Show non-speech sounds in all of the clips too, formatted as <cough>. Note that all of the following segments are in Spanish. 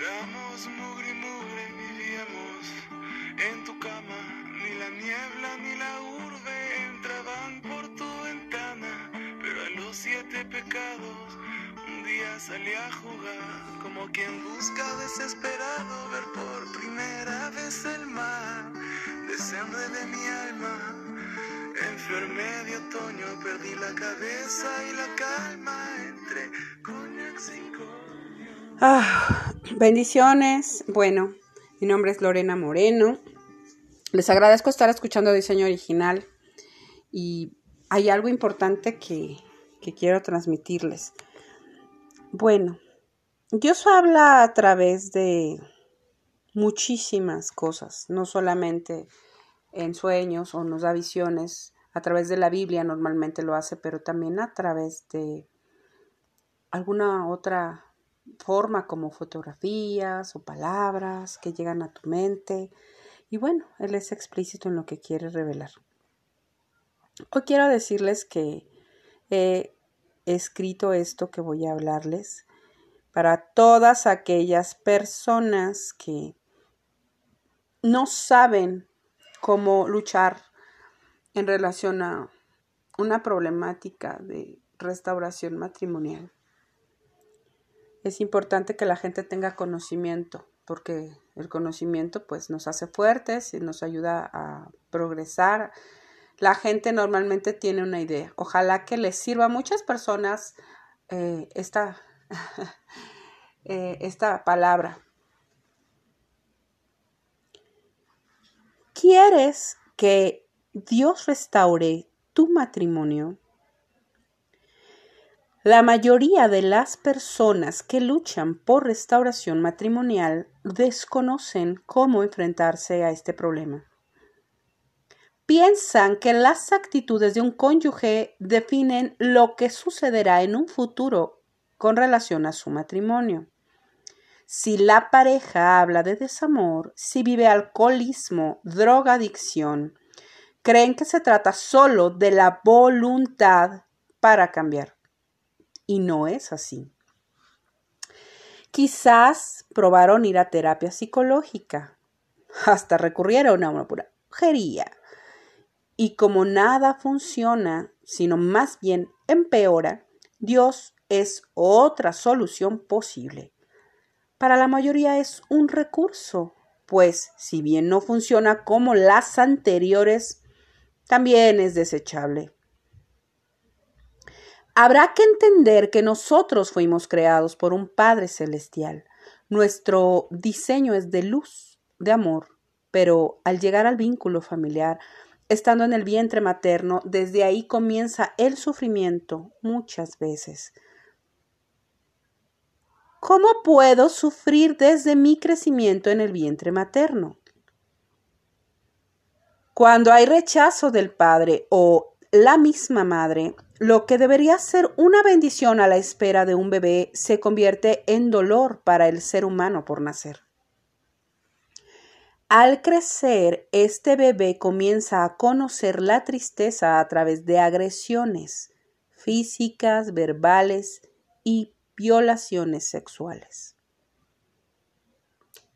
Éramos mugre y mugre, vivíamos en tu cama. Ni la niebla ni la urbe entraban por tu ventana. Pero a los siete pecados un día salí a jugar. Como quien busca desesperado ver por primera vez el mar. Descende de mi alma. Enfermé de otoño, perdí la cabeza y la calma entre coñac sin coño. Ah, bendiciones. Bueno, mi nombre es Lorena Moreno. Les agradezco estar escuchando diseño original y hay algo importante que, que quiero transmitirles. Bueno, Dios habla a través de muchísimas cosas, no solamente en sueños o nos da visiones, a través de la Biblia normalmente lo hace, pero también a través de alguna otra forma como fotografías o palabras que llegan a tu mente. Y bueno, Él es explícito en lo que quiere revelar. Hoy quiero decirles que he escrito esto que voy a hablarles para todas aquellas personas que no saben cómo luchar en relación a una problemática de restauración matrimonial. Es importante que la gente tenga conocimiento, porque el conocimiento pues nos hace fuertes y nos ayuda a progresar. La gente normalmente tiene una idea. Ojalá que les sirva a muchas personas eh, esta, <laughs> eh, esta palabra. ¿Quieres que Dios restaure tu matrimonio? La mayoría de las personas que luchan por restauración matrimonial desconocen cómo enfrentarse a este problema. Piensan que las actitudes de un cónyuge definen lo que sucederá en un futuro con relación a su matrimonio. Si la pareja habla de desamor, si vive alcoholismo, drogadicción, creen que se trata solo de la voluntad para cambiar. Y no es así. Quizás probaron ir a terapia psicológica, hasta recurrieron a una brujería. Y como nada funciona, sino más bien empeora, Dios es otra solución posible. Para la mayoría es un recurso, pues si bien no funciona como las anteriores, también es desechable. Habrá que entender que nosotros fuimos creados por un Padre Celestial. Nuestro diseño es de luz, de amor, pero al llegar al vínculo familiar, estando en el vientre materno, desde ahí comienza el sufrimiento muchas veces. ¿Cómo puedo sufrir desde mi crecimiento en el vientre materno? Cuando hay rechazo del padre o la misma madre, lo que debería ser una bendición a la espera de un bebé se convierte en dolor para el ser humano por nacer. Al crecer, este bebé comienza a conocer la tristeza a través de agresiones físicas, verbales y violaciones sexuales.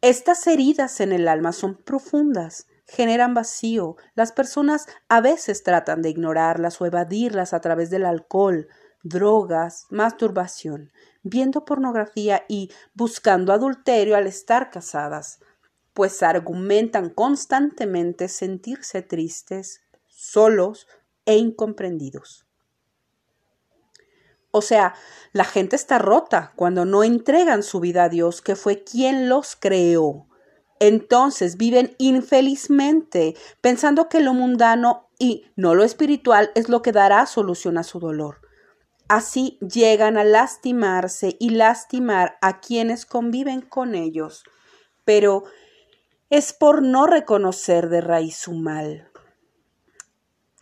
Estas heridas en el alma son profundas generan vacío. Las personas a veces tratan de ignorarlas o evadirlas a través del alcohol, drogas, masturbación, viendo pornografía y buscando adulterio al estar casadas, pues argumentan constantemente sentirse tristes, solos e incomprendidos. O sea, la gente está rota cuando no entregan su vida a Dios, que fue quien los creó entonces viven infelizmente pensando que lo mundano y no lo espiritual es lo que dará solución a su dolor. Así llegan a lastimarse y lastimar a quienes conviven con ellos, pero es por no reconocer de raíz su mal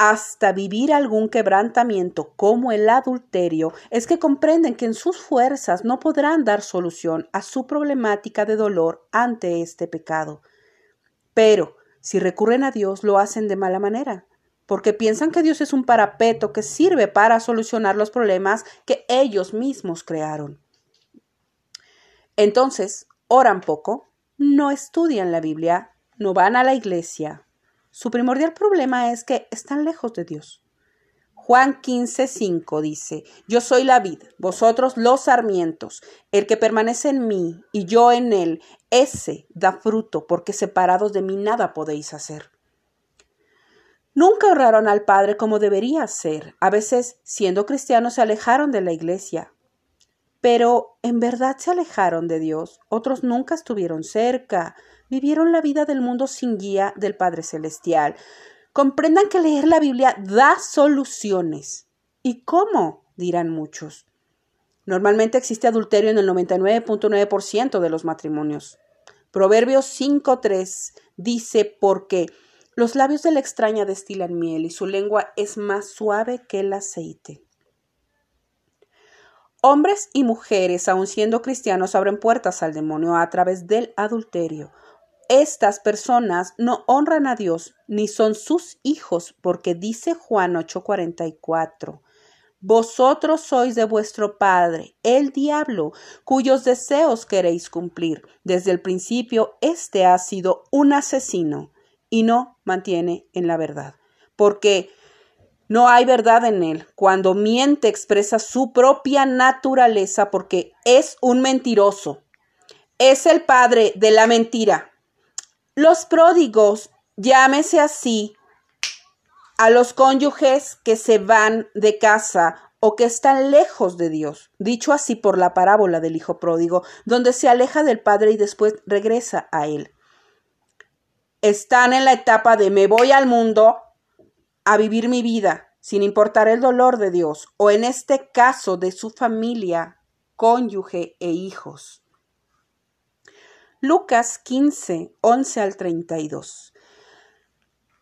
hasta vivir algún quebrantamiento como el adulterio, es que comprenden que en sus fuerzas no podrán dar solución a su problemática de dolor ante este pecado. Pero, si recurren a Dios, lo hacen de mala manera, porque piensan que Dios es un parapeto que sirve para solucionar los problemas que ellos mismos crearon. Entonces, oran poco, no estudian la Biblia, no van a la iglesia. Su primordial problema es que están lejos de Dios. Juan 15, 5 dice, Yo soy la vid, vosotros los sarmientos. El que permanece en mí y yo en él, ese da fruto, porque separados de mí nada podéis hacer. Nunca honraron al Padre como debería ser. A veces, siendo cristianos, se alejaron de la iglesia. Pero en verdad se alejaron de Dios. Otros nunca estuvieron cerca. Vivieron la vida del mundo sin guía del Padre Celestial. Comprendan que leer la Biblia da soluciones. ¿Y cómo? dirán muchos. Normalmente existe adulterio en el 99.9% de los matrimonios. Proverbios 5.3 dice porque los labios de la extraña destilan miel y su lengua es más suave que el aceite. Hombres y mujeres, aun siendo cristianos, abren puertas al demonio a través del adulterio. Estas personas no honran a Dios ni son sus hijos, porque dice Juan 8:44, Vosotros sois de vuestro padre, el diablo, cuyos deseos queréis cumplir. Desde el principio, éste ha sido un asesino y no mantiene en la verdad, porque no hay verdad en él. Cuando miente expresa su propia naturaleza porque es un mentiroso. Es el padre de la mentira. Los pródigos, llámese así, a los cónyuges que se van de casa o que están lejos de Dios, dicho así por la parábola del Hijo pródigo, donde se aleja del Padre y después regresa a Él están en la etapa de me voy al mundo a vivir mi vida, sin importar el dolor de Dios, o en este caso de su familia, cónyuge e hijos. Lucas 15, 11 al 32.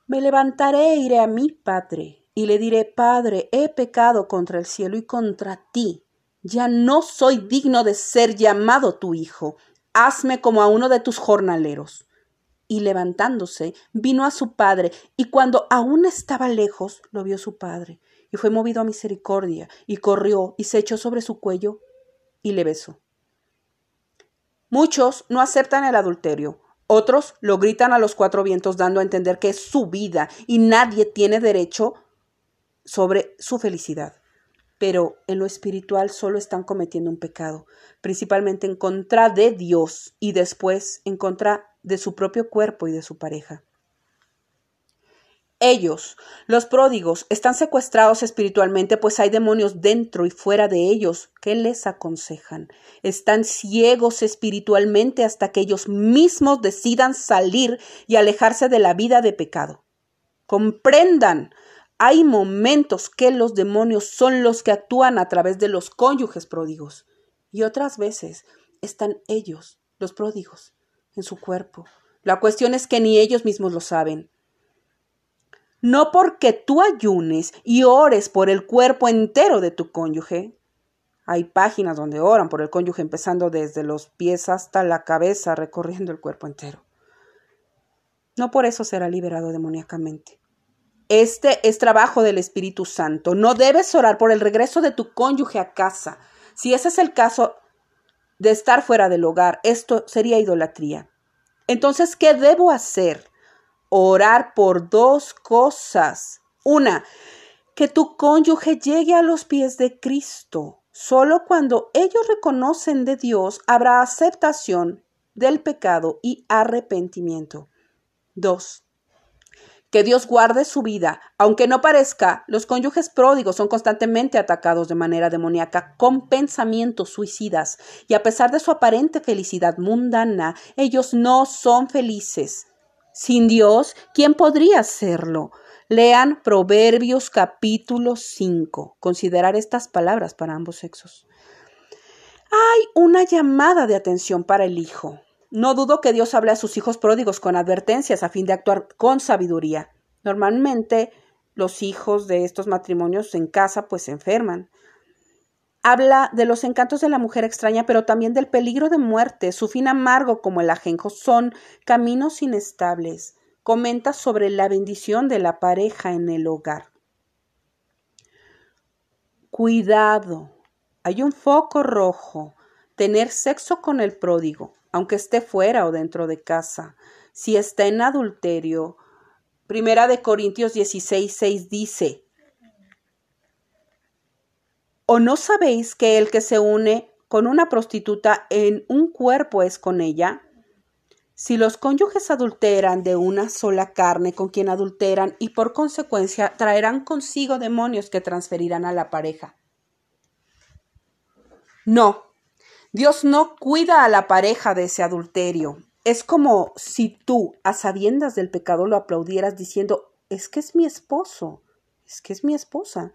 Me levantaré e iré a mi Padre, y le diré, Padre, he pecado contra el cielo y contra ti. Ya no soy digno de ser llamado tu hijo. Hazme como a uno de tus jornaleros y levantándose, vino a su padre, y cuando aún estaba lejos, lo vio su padre, y fue movido a misericordia, y corrió, y se echó sobre su cuello, y le besó. Muchos no aceptan el adulterio, otros lo gritan a los cuatro vientos dando a entender que es su vida y nadie tiene derecho sobre su felicidad. Pero en lo espiritual solo están cometiendo un pecado, principalmente en contra de Dios y después en contra de su propio cuerpo y de su pareja. Ellos, los pródigos, están secuestrados espiritualmente, pues hay demonios dentro y fuera de ellos que les aconsejan. Están ciegos espiritualmente hasta que ellos mismos decidan salir y alejarse de la vida de pecado. Comprendan, hay momentos que los demonios son los que actúan a través de los cónyuges pródigos y otras veces están ellos, los pródigos, en su cuerpo. La cuestión es que ni ellos mismos lo saben. No porque tú ayunes y ores por el cuerpo entero de tu cónyuge. Hay páginas donde oran por el cónyuge empezando desde los pies hasta la cabeza, recorriendo el cuerpo entero. No por eso será liberado demoníacamente. Este es trabajo del Espíritu Santo. No debes orar por el regreso de tu cónyuge a casa. Si ese es el caso de estar fuera del hogar, esto sería idolatría. Entonces, ¿qué debo hacer? Orar por dos cosas. Una, que tu cónyuge llegue a los pies de Cristo. Solo cuando ellos reconocen de Dios habrá aceptación del pecado y arrepentimiento. Dos, que Dios guarde su vida. Aunque no parezca, los cónyuges pródigos son constantemente atacados de manera demoníaca con pensamientos suicidas y a pesar de su aparente felicidad mundana, ellos no son felices. Sin Dios, ¿quién podría serlo? Lean Proverbios capítulo 5. Considerar estas palabras para ambos sexos. Hay una llamada de atención para el hijo. No dudo que Dios hable a sus hijos pródigos con advertencias a fin de actuar con sabiduría. Normalmente los hijos de estos matrimonios en casa pues se enferman. Habla de los encantos de la mujer extraña, pero también del peligro de muerte. Su fin amargo como el ajenjo son caminos inestables. Comenta sobre la bendición de la pareja en el hogar. Cuidado. Hay un foco rojo. Tener sexo con el pródigo aunque esté fuera o dentro de casa. Si está en adulterio, Primera de Corintios 16, 6 dice, ¿O no sabéis que el que se une con una prostituta en un cuerpo es con ella? Si los cónyuges adulteran de una sola carne con quien adulteran y por consecuencia traerán consigo demonios que transferirán a la pareja. No, Dios no cuida a la pareja de ese adulterio. Es como si tú, a sabiendas del pecado, lo aplaudieras diciendo, es que es mi esposo, es que es mi esposa.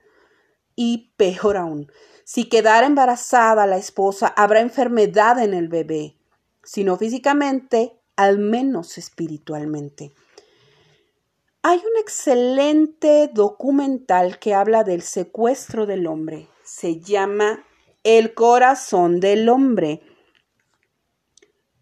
Y peor aún, si quedara embarazada la esposa, habrá enfermedad en el bebé, si no físicamente, al menos espiritualmente. Hay un excelente documental que habla del secuestro del hombre. Se llama El corazón del hombre.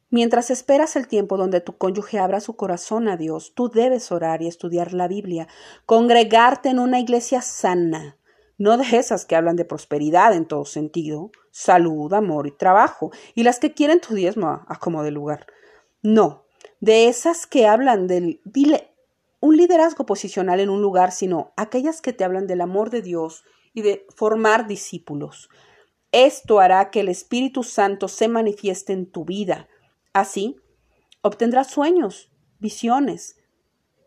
Mientras esperas el tiempo donde tu cónyuge abra su corazón a Dios, tú debes orar y estudiar la Biblia, congregarte en una iglesia sana, no de esas que hablan de prosperidad en todo sentido, salud, amor y trabajo, y las que quieren tu diezmo a, como de lugar. No, de esas que hablan del un liderazgo posicional en un lugar, sino aquellas que te hablan del amor de Dios y de formar discípulos. Esto hará que el Espíritu Santo se manifieste en tu vida. Así, obtendrás sueños, visiones.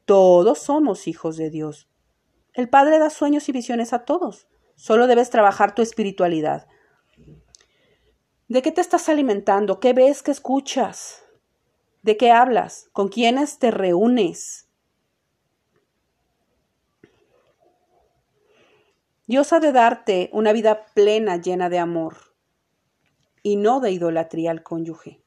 Todos somos hijos de Dios. El Padre da sueños y visiones a todos. Solo debes trabajar tu espiritualidad. ¿De qué te estás alimentando? ¿Qué ves? ¿Qué escuchas? ¿De qué hablas? ¿Con quiénes te reúnes? Dios ha de darte una vida plena, llena de amor, y no de idolatría al cónyuge.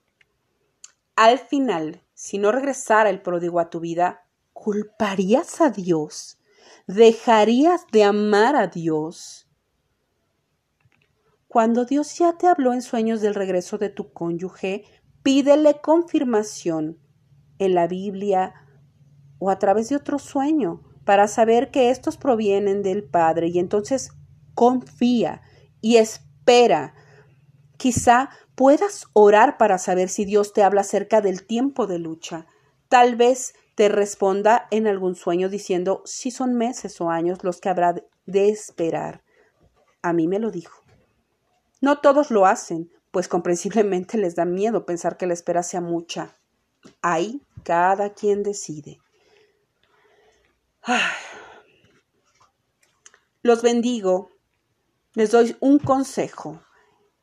Al final, si no regresara el pródigo a tu vida, ¿culparías a Dios? ¿Dejarías de amar a Dios? Cuando Dios ya te habló en sueños del regreso de tu cónyuge, Pídele confirmación en la Biblia o a través de otro sueño para saber que estos provienen del Padre y entonces confía y espera. Quizá puedas orar para saber si Dios te habla acerca del tiempo de lucha. Tal vez te responda en algún sueño diciendo si son meses o años los que habrá de esperar. A mí me lo dijo. No todos lo hacen, pues comprensiblemente les da miedo pensar que la espera sea mucha. Ahí cada quien decide. Los bendigo. Les doy un consejo.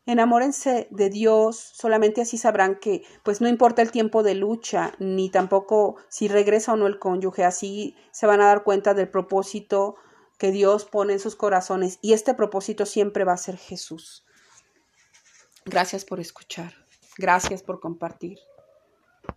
Enamórense de Dios, solamente así sabrán que pues no importa el tiempo de lucha, ni tampoco si regresa o no el cónyuge, así se van a dar cuenta del propósito que Dios pone en sus corazones y este propósito siempre va a ser Jesús. Gracias por escuchar. Gracias por compartir.